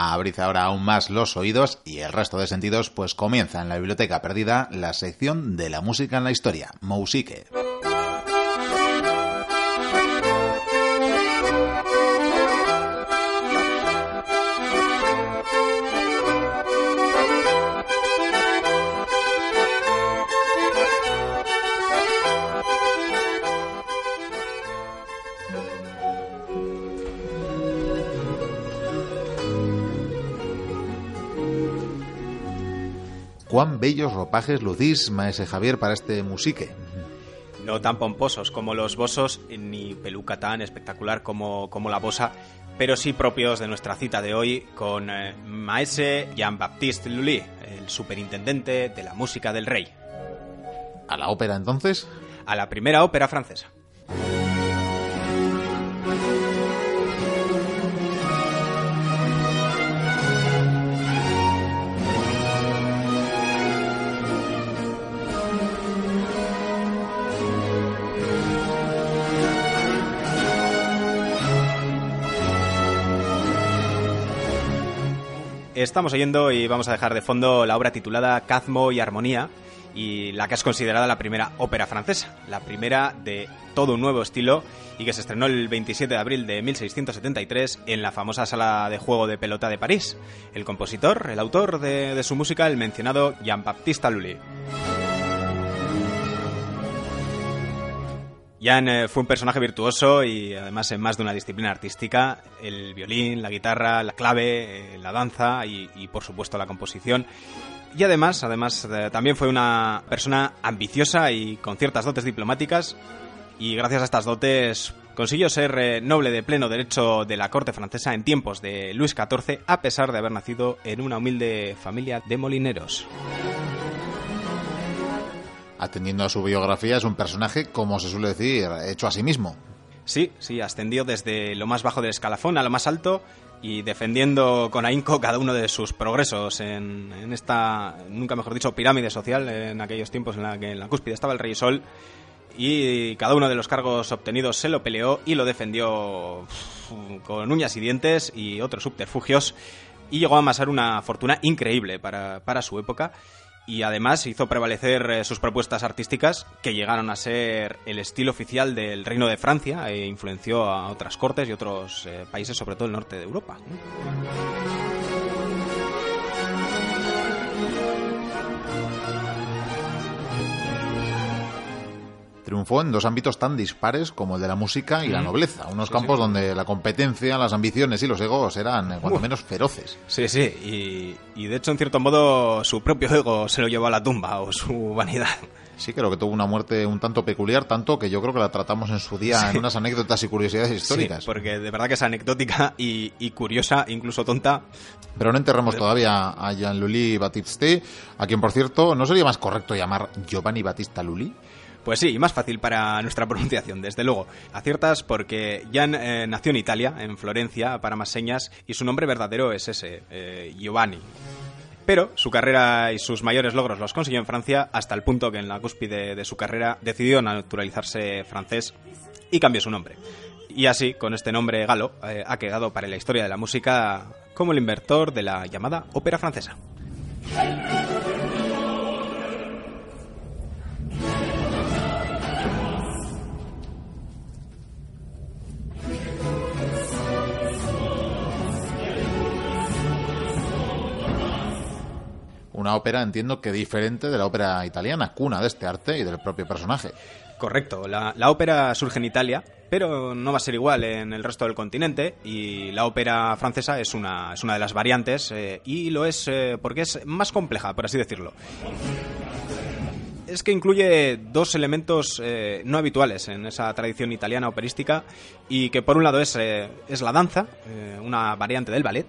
Abrid ahora aún más los oídos y el resto de sentidos, pues comienza en la biblioteca perdida la sección de la música en la historia, Musique. Cuán bellos ropajes lucís, maese Javier, para este musique. No tan pomposos como los bosos, ni peluca tan espectacular como, como la bosa, pero sí propios de nuestra cita de hoy con eh, maese Jean-Baptiste Lully, el superintendente de la música del rey. ¿A la ópera entonces? A la primera ópera francesa. Estamos oyendo y vamos a dejar de fondo la obra titulada Cazmo y Armonía y la que es considerada la primera ópera francesa, la primera de todo un nuevo estilo y que se estrenó el 27 de abril de 1673 en la famosa sala de juego de pelota de París. El compositor, el autor de, su música, el mencionado Jean-Baptiste Lully. Jan eh, fue un personaje virtuoso y además en más de una disciplina artística, el violín, la guitarra, la clave, eh, la danza y, por supuesto la composición. Y además, además eh, también fue una persona ambiciosa y con ciertas dotes diplomáticas y gracias a estas dotes consiguió ser noble de pleno derecho de la corte francesa en tiempos de Luis XIV a pesar de haber nacido en una humilde familia de molineros atendiendo a su biografía, es un personaje, como se suele decir, hecho a sí mismo. Sí, sí, ascendió desde lo más bajo del escalafón a lo más alto y defendiendo con ahínco cada uno de sus progresos en, esta, nunca mejor dicho, pirámide social en aquellos tiempos en la que en la cúspide estaba el rey Sol y cada uno de los cargos obtenidos se lo peleó y lo defendió con uñas y dientes y otros subterfugios y llegó a amasar una fortuna increíble para, para su época y además hizo prevalecer eh, sus propuestas artísticas que llegaron a ser el estilo oficial del Reino de Francia e influenció a otras cortes y otros eh, países, sobre todo el norte de Europa. Triunfó en dos ámbitos tan dispares como el de la música y la nobleza, unos campos donde la competencia, las ambiciones y los egos eran, eh, cuanto menos, feroces. Sí, sí, y, de hecho, en cierto modo, su propio ego se lo llevó a la tumba, o su vanidad. Sí, creo que tuvo una muerte un tanto peculiar, tanto que yo creo que la tratamos en su día en unas anécdotas y curiosidades históricas. Sí, porque de verdad que es anecdótica y, curiosa, incluso tonta. Pero no enterremos todavía a Jean-Louis Baptiste, a quien, por cierto, ¿no sería más correcto llamar Giovanni Battista Lully? Pues sí, más fácil para nuestra pronunciación, desde luego. Aciertas porque Jan eh, nació en Italia, en Florencia, para más señas, y su nombre verdadero es ese, eh, Giovanni. Pero su carrera y sus mayores logros los consiguió en Francia hasta el punto que en la cúspide de su carrera decidió naturalizarse francés y cambió su nombre. Y así, con este nombre galo, eh, ha quedado para la historia de la música como el inventor de la llamada ópera francesa. Una ópera, entiendo que diferente de la ópera italiana, cuna de este arte y del propio personaje. Correcto, la, ópera surge en Italia, pero no va a ser igual en el resto del continente y la ópera francesa es una, es una de las variantes eh, y lo es eh, porque es más compleja, por así decirlo. Es que incluye dos elementos eh, no habituales en esa tradición italiana operística y que por un lado es, es la danza, una variante del ballet,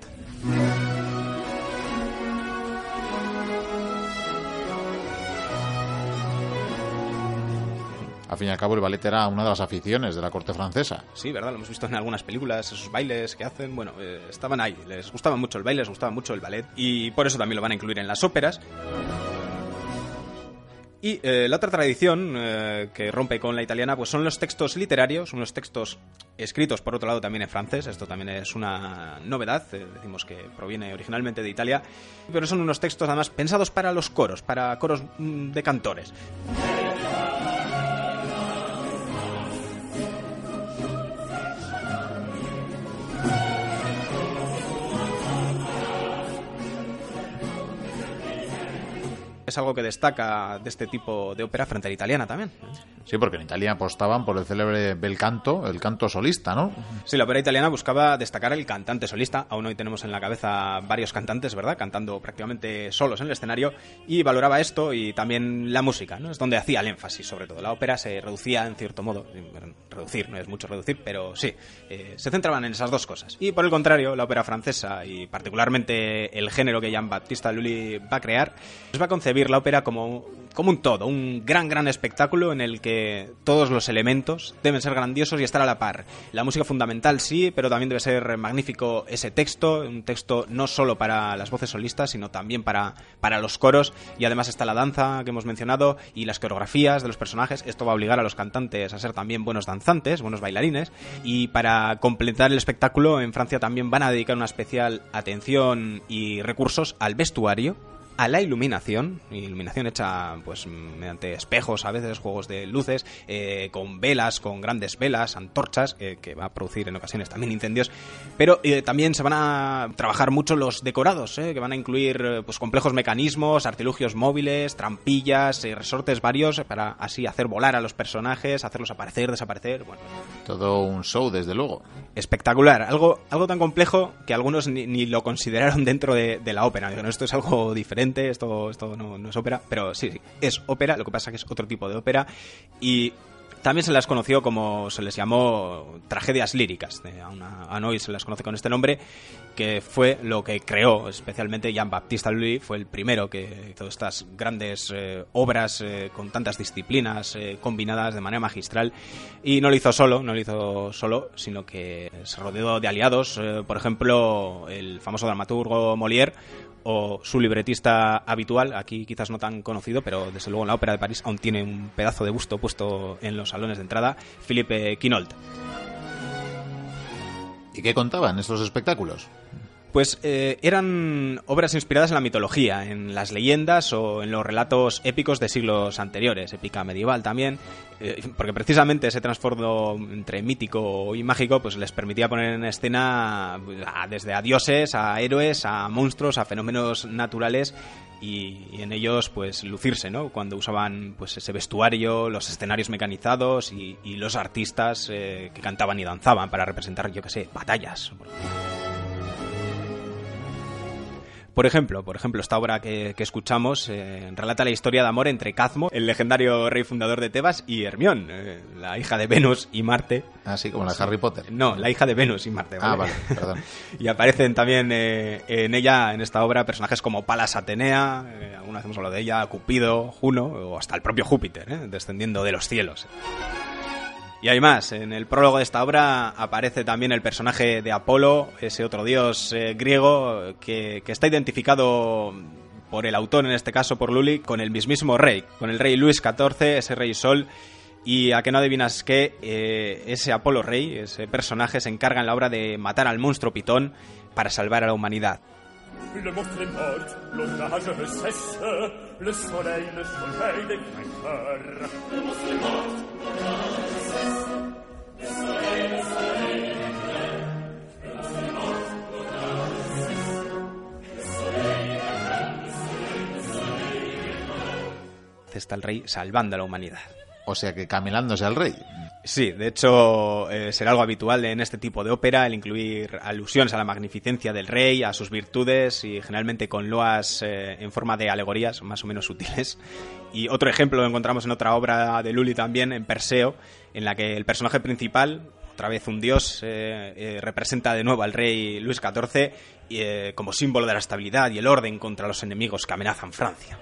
al fin y al cabo el ballet era una de las aficiones de la corte francesa. Sí, ¿verdad? Lo hemos visto en algunas películas, esos bailes que hacen, bueno, eh, estaban ahí, les gustaba mucho el baile, les gustaba mucho el ballet y por eso también lo van a incluir en las óperas. Y eh, la otra tradición eh, que rompe con la italiana pues son los textos literarios, unos textos escritos por otro lado también en francés, esto también es una novedad, eh, decimos que proviene originalmente de Italia, pero son unos textos además pensados para los coros, para coros mm, de cantores. Es algo que destaca de este tipo de ópera frente italiana también. Sí, porque en Italia apostaban por el célebre bel canto, el canto solista, ¿no? Sí, la ópera italiana buscaba destacar el cantante solista. Aún hoy tenemos en la cabeza varios cantantes, ¿verdad? Cantando prácticamente solos en el escenario. Y valoraba esto y también la música, ¿no? Es donde hacía el énfasis, sobre todo. La ópera se reducía en cierto modo, reducir, no es mucho reducir, pero sí, eh, se centraban en esas dos cosas. Y por el contrario, la ópera francesa y particularmente el género que Jean-Baptiste Lully va a crear, pues va a concebir la ópera como, como un todo, un gran, gran espectáculo en el que todos los elementos deben ser grandiosos y estar a la par. La música fundamental sí, pero también debe ser magnífico ese texto, un texto no solo para las voces solistas, sino también para, para los coros, y además está la danza que hemos mencionado y las coreografías de los personajes. Esto va a obligar a los cantantes a ser también buenos danzantes, buenos bailarines, y para completar el espectáculo en Francia también van a dedicar una especial atención y recursos al vestuario a la iluminación, iluminación hecha pues mediante espejos, a veces juegos de luces, eh, con velas, con grandes velas, antorchas, eh, que va a producir en ocasiones también incendios, pero eh, también se van a trabajar mucho los decorados, que van a incluir pues complejos mecanismos, artilugios móviles, trampillas, resortes varios, para así hacer volar a los personajes, hacerlos aparecer, desaparecer, bueno. Todo un show, desde luego. Espectacular, algo, algo tan complejo que algunos ni, lo consideraron dentro de, de la ópera, esto es algo diferente esto, esto no, es ópera, pero sí, sí, es ópera, lo que pasa que es otro tipo de ópera y también se las conoció como se les llamó tragedias líricas. A, hoy se las conoce con este nombre, que fue lo que creó especialmente Jean-Baptiste Lully. Fue el primero que hizo estas grandes eh, obras eh, con tantas disciplinas eh, combinadas de manera magistral. Y no lo hizo solo, no lo hizo solo, sino que se rodeó de aliados. por ejemplo, el famoso dramaturgo Molière o su libretista habitual, aquí quizás no tan conocido, pero desde luego en la Ópera de París aún tiene un pedazo de busto puesto en los salones de entrada, Philippe Quinault. ¿Y qué contaban estos espectáculos? Pues eh, eran obras inspiradas en la mitología, en las leyendas o en los relatos épicos de siglos anteriores, épica medieval también, eh, porque precisamente ese trasfondo entre mítico y mágico pues les permitía poner en escena pues, desde a dioses, a héroes, a monstruos, a fenómenos naturales y, en ellos pues lucirse, ¿no? Cuando usaban pues ese vestuario, los escenarios mecanizados y, los artistas eh, que cantaban y danzaban para representar, yo qué sé, batallas. Por ejemplo, por ejemplo, esta obra que, escuchamos eh, relata la historia de amor entre Cazmo, el legendario rey fundador de Tebas, y Hermión, eh, la hija de Venus y Marte. Así ah, como la de Harry Potter. No, la hija de Venus y Marte. Ah, vale, perdón. y aparecen también eh, en ella, en esta obra, personajes como Palas Atenea, alguna vez hemos hablado de ella, Cupido, Juno, o hasta el propio Júpiter, descendiendo de los cielos. Y hay más, en el prólogo de esta obra aparece también el personaje de Apolo, ese otro dios eh, griego que, está identificado por el autor, en este caso por Lully, con el mismísimo rey, con el rey Luis XIV, ese rey Sol. Y a que no adivinas que eh, ese Apolo rey, ese personaje, se encarga en la obra de matar al monstruo Pitón para salvar a la humanidad. Está el rey salvando a la humanidad. O sea que camelándose al rey. Sí, de hecho eh, será algo habitual en este tipo de ópera el incluir alusiones a la magnificencia del rey, a sus virtudes y generalmente con loas eh, en forma de alegorías más o menos sutiles. Y otro ejemplo lo encontramos en otra obra de Lully también, en Perseo, en la que el personaje principal, otra vez un dios, eh, representa de nuevo al rey Luis XIV como símbolo de la estabilidad y el orden contra los enemigos que amenazan Francia.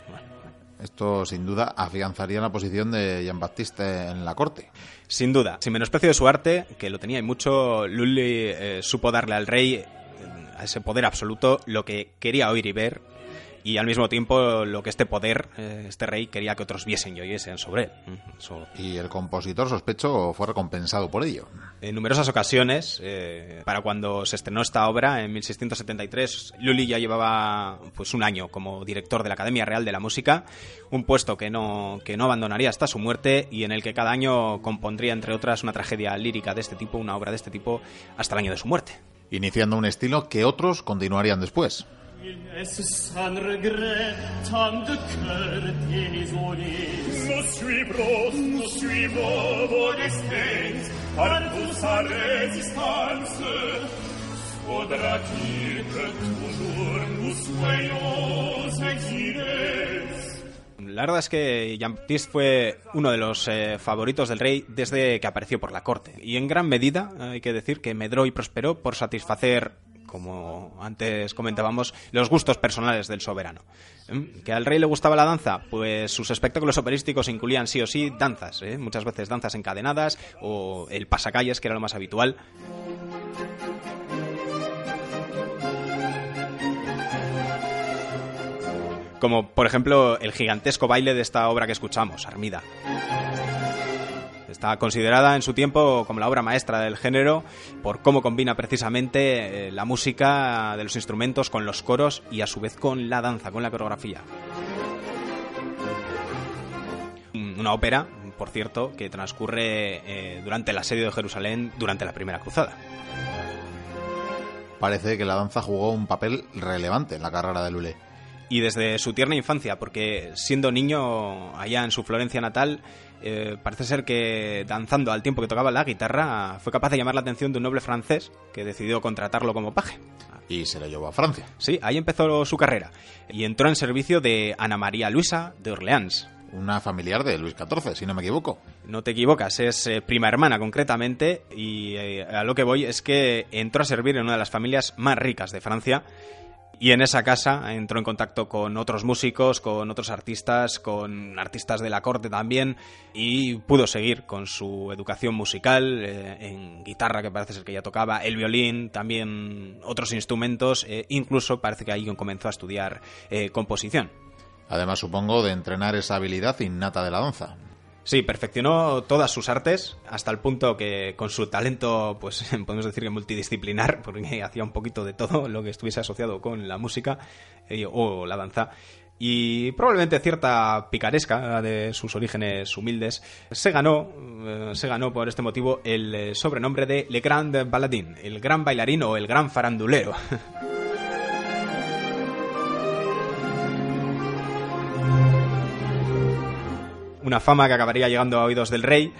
Esto, sin duda, afianzaría la posición de Jean-Baptiste en la corte. Sin duda. Sin menosprecio de su arte, que lo tenía y mucho, Lully eh, supo darle al rey, eh, a ese poder absoluto, lo que quería oír y ver. Y al mismo tiempo lo que este poder, eh, este rey, quería que otros viesen y oyesen sobre él. Mm, y el compositor, sospecho, fue recompensado por ello. En numerosas ocasiones, eh, para cuando se estrenó esta obra, en 1673, Lully ya llevaba pues un año como director de la Academia Real de la Música, un puesto que no, que no abandonaría hasta su muerte y en el que cada año compondría, entre otras, una tragedia lírica de este tipo, una obra de este tipo, hasta el año de su muerte. Iniciando un estilo que otros continuarían después. La verdad es que Jean-Baptiste fue uno de los eh, favoritos del rey desde que apareció por la corte. Y en gran medida, hay que decir que medró y prosperó por satisfacer como antes comentábamos, los gustos personales del soberano. ¿Mm? ¿Que al rey le gustaba la danza? Pues sus espectáculos operísticos incluían sí o sí danzas, ¿eh? muchas veces danzas encadenadas o el pasacalles, que era lo más habitual. Como por ejemplo el gigantesco baile de esta obra que escuchamos, Armida. Está considerada en su tiempo como la obra maestra del género por cómo combina precisamente eh, la música de los instrumentos con los coros y a su vez con la danza, con la coreografía. Una ópera, por cierto, que transcurre eh, durante el asedio de Jerusalén durante la Primera Cruzada. Parece que la danza jugó un papel relevante en la carrera de Lulé y desde su tierna infancia, porque siendo niño allá en su Florencia natal, eh, parece ser que danzando al tiempo que tocaba la guitarra fue capaz de llamar la atención de un noble francés que decidió contratarlo como paje. Y se lo llevó a Francia. Sí, ahí empezó su carrera y entró en servicio de Ana María Luisa de Orleans. Una familiar de Luis XIV, si no me equivoco. No te equivocas, es eh, prima hermana concretamente y eh, a lo que voy es que entró a servir en una de las familias más ricas de Francia y en esa casa entró en contacto con otros músicos, con otros artistas, con artistas de la corte también, y pudo seguir con su educación musical, eh, en guitarra, que parece ser que ya tocaba, el violín, también otros instrumentos, eh, incluso parece que ahí comenzó a estudiar eh, composición. Además, supongo, de entrenar esa habilidad innata de la danza. Sí, perfeccionó todas sus artes hasta el punto que con su talento, pues podemos decir que multidisciplinar, porque hacía un poquito de todo lo que estuviese asociado con la música eh, o la danza. Y probablemente cierta picaresca de sus orígenes humildes se ganó, eh, se ganó por este motivo el eh, sobrenombre de Le Grand Baladín, el gran bailarín o el gran farandulero. una fama que acabaría llegando a oídos del rey,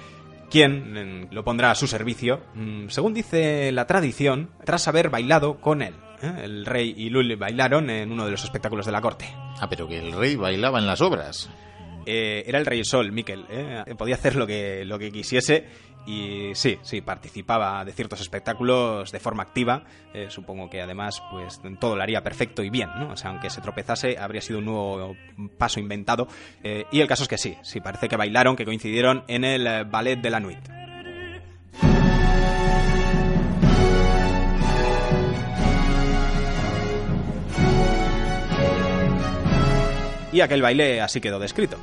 quien lo pondrá a su servicio, mm, según dice la tradición, tras haber bailado con él. ¿eh? El rey y Lully bailaron en uno de los espectáculos de la corte. Ah, pero que el rey bailaba en las obras. Eh, era el rey sol, Miquel. ¿eh? Podía hacer lo que, lo que quisiese y sí, sí, participaba de ciertos espectáculos de forma activa. Eh, supongo que además, pues todo lo haría perfecto y bien, ¿no? O sea, aunque se tropezase, habría sido un nuevo paso inventado. y el caso es que sí, sí, parece que bailaron, que coincidieron en el ballet de la Nuit. y aquel baile así quedó descrito.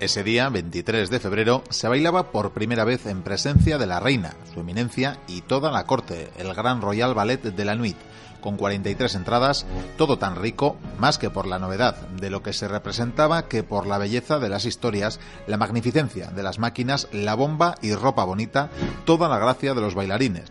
Ese día, 23 de febrero, se bailaba por primera vez en presencia de la reina, su eminencia y toda la corte, el Gran Royal Ballet de la Nuit, con 43 entradas, todo tan rico, más que por la novedad de lo que se representaba que por la belleza de las historias, la magnificencia de las máquinas, la bomba y ropa bonita, toda la gracia de los bailarines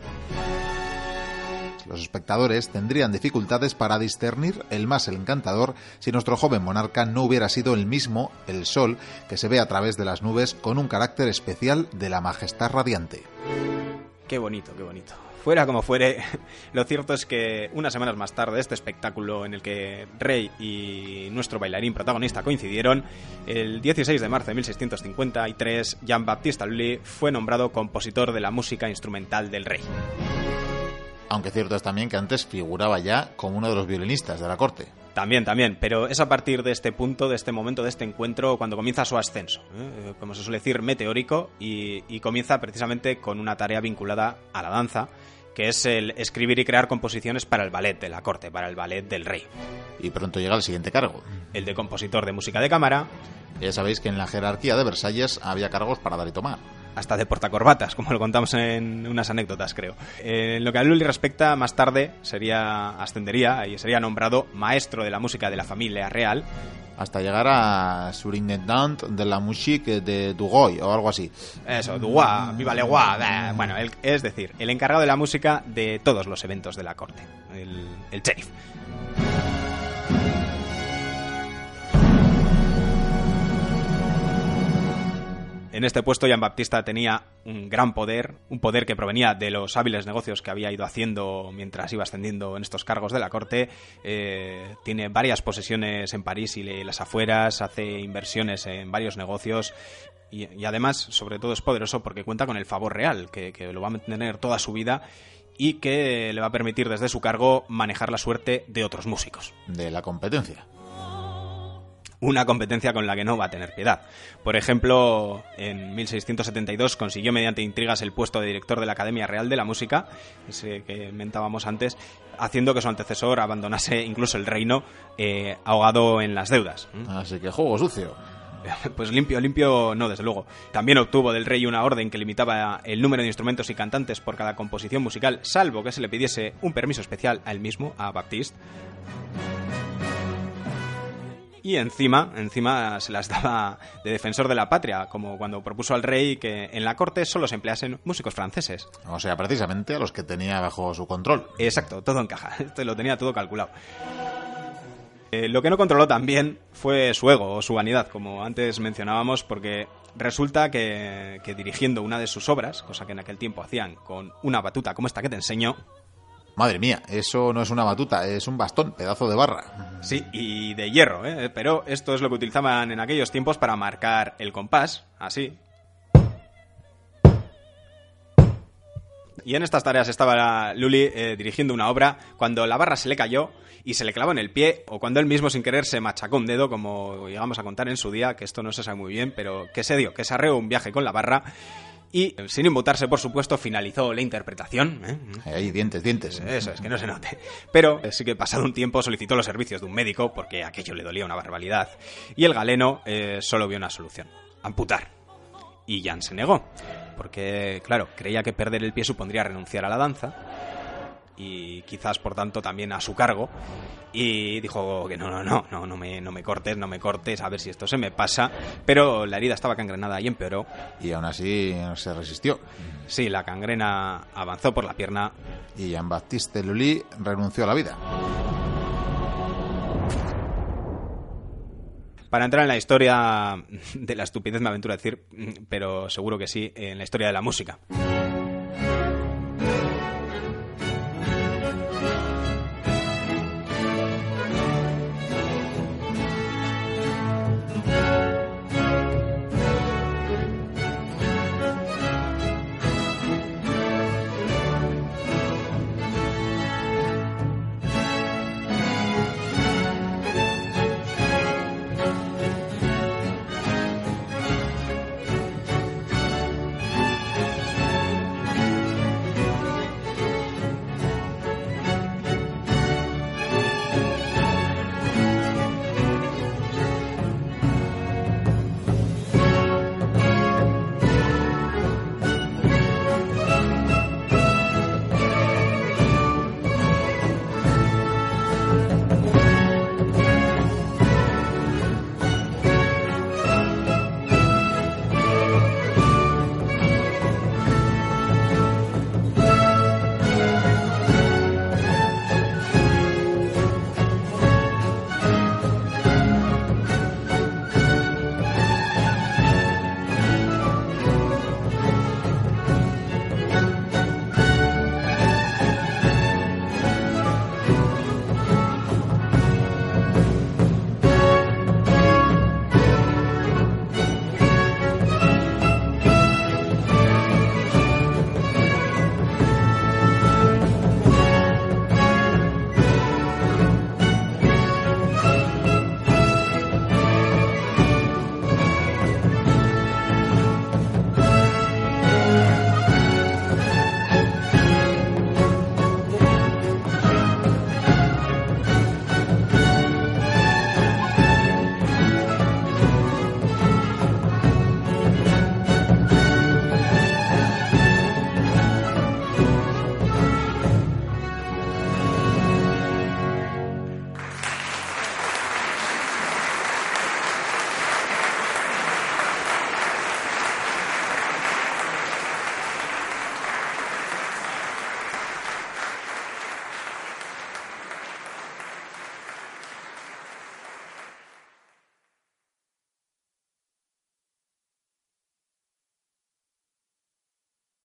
los espectadores tendrían dificultades para discernir el más encantador si nuestro joven monarca no hubiera sido el mismo, el sol, que se ve a través de las nubes con un carácter especial de la majestad radiante. Qué bonito, qué bonito. Fuera como fuere, lo cierto es que unas semanas más tarde, este espectáculo en el que Rey y nuestro bailarín protagonista coincidieron, el 16 de marzo de 1653, Jean-Baptiste Lully fue nombrado compositor de la música instrumental del rey aunque cierto es también que antes figuraba ya como uno de los violinistas de la corte. También, también, pero es a partir de este punto, de este momento, de este encuentro, cuando comienza su ascenso, ¿eh? como se suele decir, meteórico, y, comienza precisamente con una tarea vinculada a la danza, que es el escribir y crear composiciones para el ballet de la corte, para el ballet del rey. Y pronto llega el siguiente cargo. El de compositor de música de cámara. Ya sabéis que en la jerarquía de Versalles había cargos para dar y tomar hasta de portacorbatas, como lo contamos en unas anécdotas, creo. En lo que a Lully respecta, más tarde sería ascendería y sería nombrado maestro de la música de la familia real hasta llegar a surintendant de la musique de Dugoy o algo así. Eso, Dugoy, viva le Bueno, es decir, el encargado de la música de todos los eventos de la corte, el, el sheriff. En este puesto Jean Baptista tenía un gran poder, un poder que provenía de los hábiles negocios que había ido haciendo mientras iba ascendiendo en estos cargos de la corte. Eh, tiene varias posesiones en París y las afueras, hace inversiones en varios negocios y, además, sobre todo, es poderoso porque cuenta con el favor real, que, que lo va a mantener toda su vida y que le va a permitir desde su cargo manejar la suerte de otros músicos. De la competencia una competencia con la que no va a tener piedad. Por ejemplo, en 1672 consiguió mediante intrigas el puesto de director de la Academia Real de la Música, ese que mentábamos antes, haciendo que su antecesor abandonase incluso el reino eh, ahogado en las deudas. Así que juego sucio. Pues limpio, limpio, no, desde luego. También obtuvo del rey una orden que limitaba el número de instrumentos y cantantes por cada composición musical, salvo que se le pidiese un permiso especial a él mismo, a Baptiste. Y encima, encima se las daba de defensor de la patria, como cuando propuso al rey que en la corte solo se empleasen músicos franceses. O sea, precisamente a los que tenía bajo su control. Exacto, todo encaja. Esto lo tenía todo calculado. Eh, lo que no controló también fue su ego o su vanidad, como antes mencionábamos, porque resulta que, que, dirigiendo una de sus obras, cosa que en aquel tiempo hacían con una batuta como esta que te enseño, Madre mía, eso no es una batuta, es un bastón, pedazo de barra. Sí, y de hierro, ¿eh? pero esto es lo que utilizaban en aquellos tiempos para marcar el compás, así. Y en estas tareas estaba Luli eh, dirigiendo una obra cuando la barra se le cayó y se le clavó en el pie, o cuando él mismo sin querer se machacó un dedo, como llegamos a contar en su día, que esto no se sabe muy bien, pero que se dio, que se arreó un viaje con la barra y, sin inmutarse, por supuesto, finalizó la interpretación. ¿eh? Ahí, dientes, dientes. Eso es, que no se note. Pero sí que pasado un tiempo solicitó los servicios de un médico porque aquello le dolía una barbaridad. Y el galeno eh, solo vio una solución: amputar. Y Jan se negó. Porque, claro, creía que perder el pie supondría renunciar a la danza y quizás por tanto también a su cargo y dijo que no, no, no, no, no me, no me cortes, no me cortes, a ver si esto se me pasa, pero la herida estaba cangrenada y empeoró. Y aún así se resistió. Sí, la cangrena avanzó por la pierna. Y Jean-Baptiste Lully renunció a la vida. Para entrar en la historia de la estupidez me aventuro a decir, pero seguro que sí, en la historia de la música.